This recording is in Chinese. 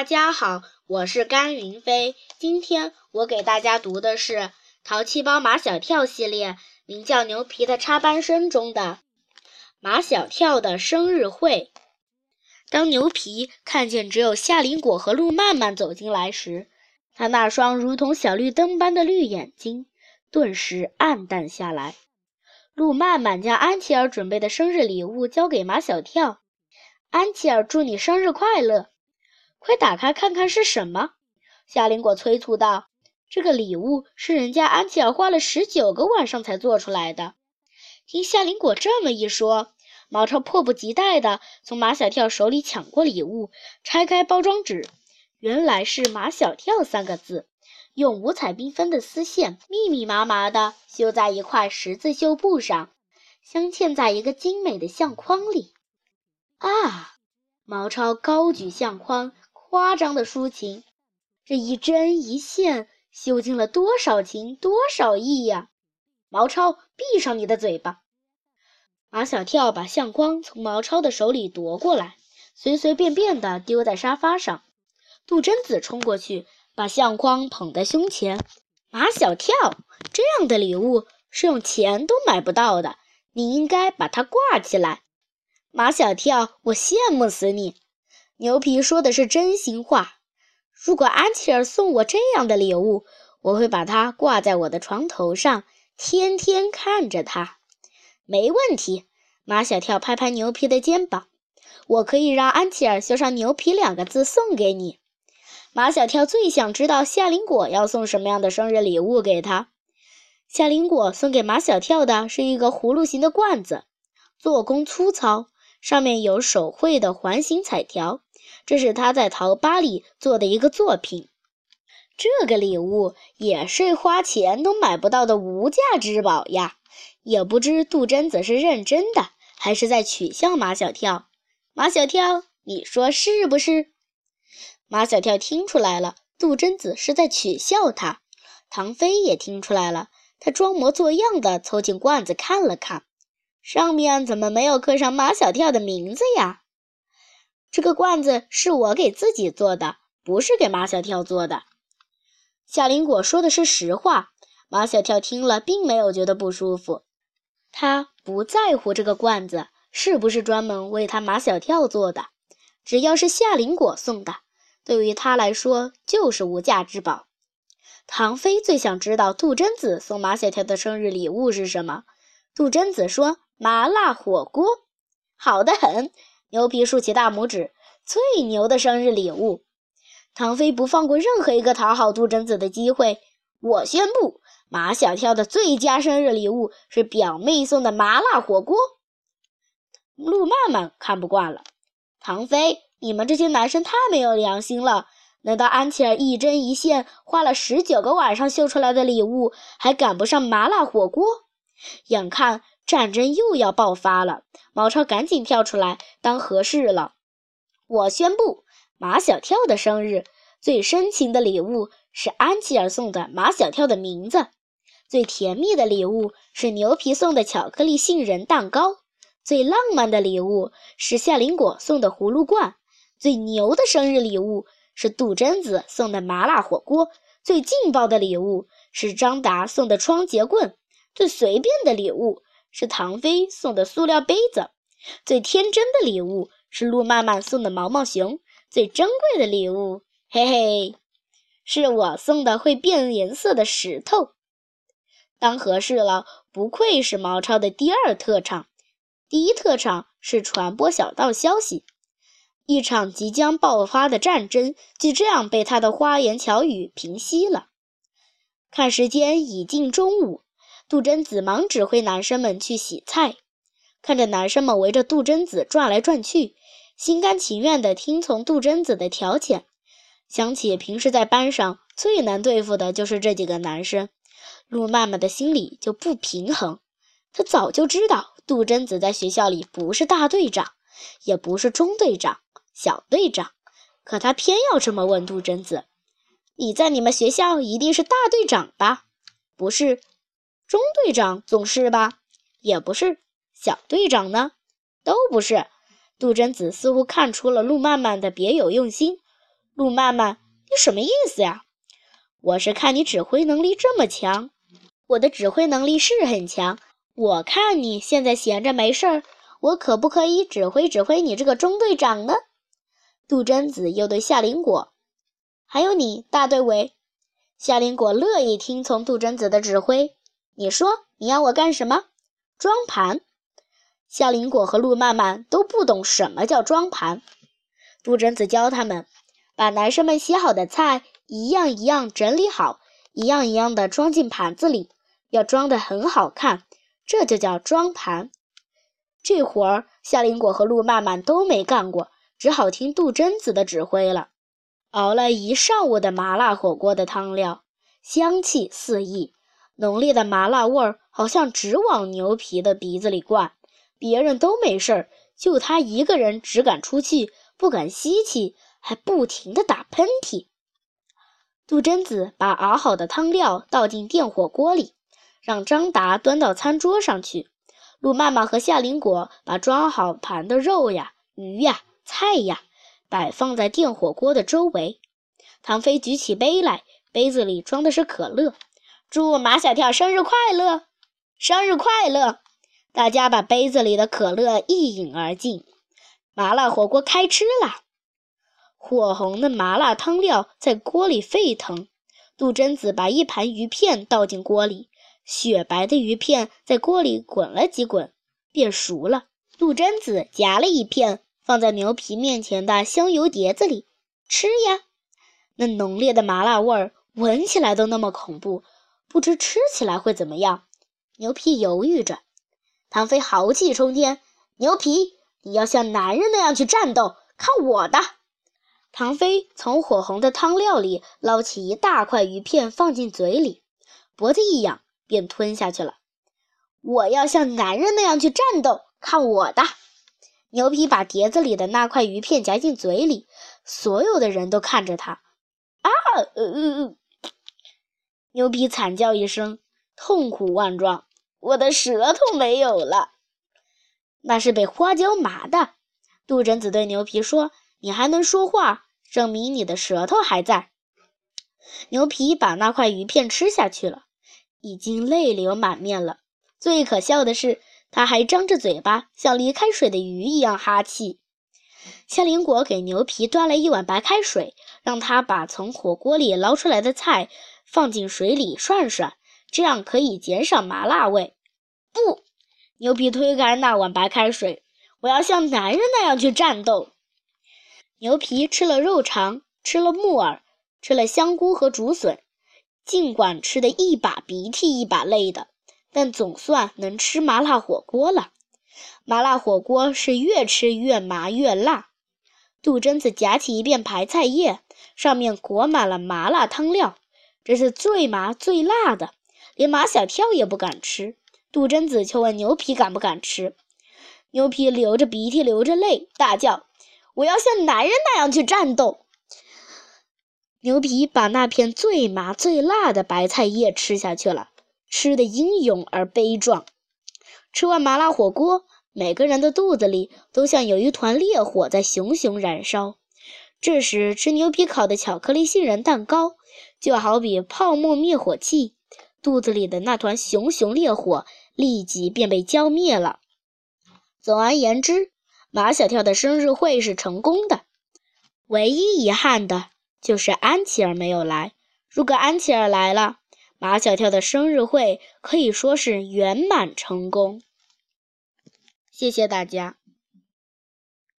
大家好，我是甘云飞。今天我给大家读的是《淘气包马小跳》系列，名叫《牛皮的插班生》中的马小跳的生日会。当牛皮看见只有夏林果和陆曼曼走进来时，他那双如同小绿灯般的绿眼睛顿时暗淡下来。陆曼曼将安琪儿准备的生日礼物交给马小跳：“安琪儿，祝你生日快乐！”快打开看看是什么！夏林果催促道：“这个礼物是人家安琪儿花了十九个晚上才做出来的。”听夏林果这么一说，毛超迫不及待地从马小跳手里抢过礼物，拆开包装纸，原来是“马小跳”三个字，用五彩缤纷的丝线密密麻麻地绣在一块十字绣布上，镶嵌在一个精美的相框里。啊！毛超高举相框。夸张的抒情，这一针一线绣进了多少情多少意呀！毛超，闭上你的嘴巴！马小跳把相框从毛超的手里夺过来，随随便便地丢在沙发上。杜真子冲过去，把相框捧在胸前。马小跳，这样的礼物是用钱都买不到的，你应该把它挂起来。马小跳，我羡慕死你！牛皮说的是真心话。如果安琪儿送我这样的礼物，我会把它挂在我的床头上，天天看着它。没问题。马小跳拍拍牛皮的肩膀：“我可以让安琪儿绣上‘牛皮’两个字送给你。”马小跳最想知道夏林果要送什么样的生日礼物给他。夏林果送给马小跳的是一个葫芦形的罐子，做工粗糙，上面有手绘的环形彩条。这是他在淘吧里做的一个作品，这个礼物也是花钱都买不到的无价之宝呀！也不知杜真子是认真的，还是在取笑马小跳。马小跳，你说是不是？马小跳听出来了，杜真子是在取笑他。唐飞也听出来了，他装模作样的凑近罐子看了看，上面怎么没有刻上马小跳的名字呀？这个罐子是我给自己做的，不是给马小跳做的。夏林果说的是实话。马小跳听了，并没有觉得不舒服。他不在乎这个罐子是不是专门为他马小跳做的，只要是夏林果送的，对于他来说就是无价之宝。唐飞最想知道杜真子送马小跳的生日礼物是什么。杜真子说：“麻辣火锅，好的很。”牛皮竖起大拇指，最牛的生日礼物！唐飞不放过任何一个讨好杜真子的机会。我宣布，马小跳的最佳生日礼物是表妹送的麻辣火锅。陆曼曼看不惯了，唐飞，你们这些男生太没有良心了！难道安琪儿一针一线花了十九个晚上绣出来的礼物，还赶不上麻辣火锅？眼看……战争又要爆发了，毛超赶紧跳出来当和事了。我宣布，马小跳的生日最深情的礼物是安琪儿送的马小跳的名字，最甜蜜的礼物是牛皮送的巧克力杏仁蛋糕，最浪漫的礼物是夏林果送的葫芦罐，最牛的生日礼物是杜真子送的麻辣火锅，最劲爆的礼物是张达送的双节棍，最随便的礼物。是唐飞送的塑料杯子，最天真的礼物是陆曼曼送的毛毛熊，最珍贵的礼物，嘿嘿，是我送的会变颜色的石头。当合适了，不愧是毛超的第二特长，第一特长是传播小道消息。一场即将爆发的战争就这样被他的花言巧语平息了。看时间，已近中午。杜真子忙指挥男生们去洗菜，看着男生们围着杜真子转来转去，心甘情愿地听从杜真子的调遣。想起平时在班上最难对付的就是这几个男生，陆曼曼的心里就不平衡。他早就知道杜真子在学校里不是大队长，也不是中队长、小队长，可他偏要这么问杜真子：“你在你们学校一定是大队长吧？不是？”中队长总是吧，也不是小队长呢，都不是。杜真子似乎看出了陆曼曼的别有用心。路曼曼，你什么意思呀？我是看你指挥能力这么强，我的指挥能力是很强。我看你现在闲着没事儿，我可不可以指挥指挥你这个中队长呢？杜真子又对夏林果，还有你大队委，夏林果乐意听从杜真子的指挥。你说你要我干什么？装盘。夏林果和陆曼曼都不懂什么叫装盘。杜真子教他们，把男生们洗好的菜一样一样整理好，一样一样的装进盘子里，要装得很好看。这就叫装盘。这活儿夏林果和陆曼曼都没干过，只好听杜真子的指挥了。熬了一上午的麻辣火锅的汤料，香气四溢，浓烈的麻辣味儿好像直往牛皮的鼻子里灌。别人都没事儿，就他一个人只敢出气，不敢吸气，还不停地打喷嚏。杜真子把熬好的汤料倒进电火锅里。让张达端到餐桌上去。陆妈妈和夏林果把装好盘的肉呀、鱼呀、菜呀摆放在电火锅的周围。唐飞举起杯来，杯子里装的是可乐。祝马小跳生日快乐！生日快乐！大家把杯子里的可乐一饮而尽。麻辣火锅开吃了，火红的麻辣汤料在锅里沸腾。杜真子把一盘鱼片倒进锅里。雪白的鱼片在锅里滚了几滚，变熟了。杜真子夹了一片，放在牛皮面前的香油碟子里吃呀。那浓烈的麻辣味儿，闻起来都那么恐怖，不知吃起来会怎么样。牛皮犹豫着。唐飞豪气冲天：“牛皮，你要像男人那样去战斗，看我的！”唐飞从火红的汤料里捞起一大块鱼片，放进嘴里，脖子一仰。便吞下去了。我要像男人那样去战斗，看我的！牛皮把碟子里的那块鱼片夹进嘴里，所有的人都看着他。啊！呃呃，牛皮惨叫一声，痛苦万状。我的舌头没有了，那是被花椒麻的。杜真子对牛皮说：“你还能说话，证明你的舌头还在。”牛皮把那块鱼片吃下去了。已经泪流满面了。最可笑的是，他还张着嘴巴，像离开水的鱼一样哈气。夏林果给牛皮端来一碗白开水，让他把从火锅里捞出来的菜放进水里涮涮，这样可以减少麻辣味。不，牛皮推开那碗白开水，我要像男人那样去战斗。牛皮吃了肉肠，吃了木耳，吃了香菇和竹笋。尽管吃得一把鼻涕一把泪的，但总算能吃麻辣火锅了。麻辣火锅是越吃越麻越辣。杜真子夹起一片白菜叶，上面裹满了麻辣汤料，这是最麻最辣的，连马小跳也不敢吃。杜真子却问牛皮敢不敢吃。牛皮流着鼻涕流着泪，大叫：“我要像男人那样去战斗！”牛皮把那片最麻最辣的白菜叶吃下去了，吃得英勇而悲壮。吃完麻辣火锅，每个人的肚子里都像有一团烈火在熊熊燃烧。这时吃牛皮烤的巧克力杏仁蛋糕，就好比泡沫灭火器，肚子里的那团熊熊烈火立即便被浇灭了。总而言之，马小跳的生日会是成功的，唯一遗憾的。就是安琪儿没有来。如果安琪儿来了，马小跳的生日会可以说是圆满成功。谢谢大家。